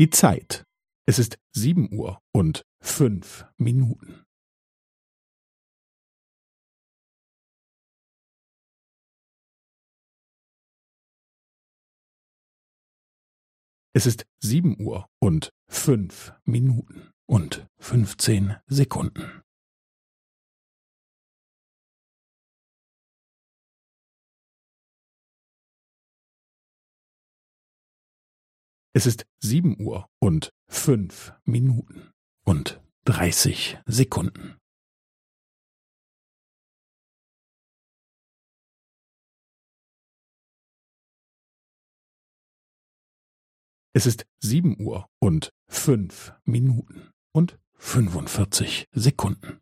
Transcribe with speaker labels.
Speaker 1: Die Zeit. Es ist sieben Uhr und fünf Minuten. Es ist sieben Uhr und fünf Minuten und fünfzehn Sekunden. Es ist sieben Uhr und fünf Minuten und dreißig Sekunden. Es ist sieben Uhr und fünf Minuten und fünfundvierzig Sekunden.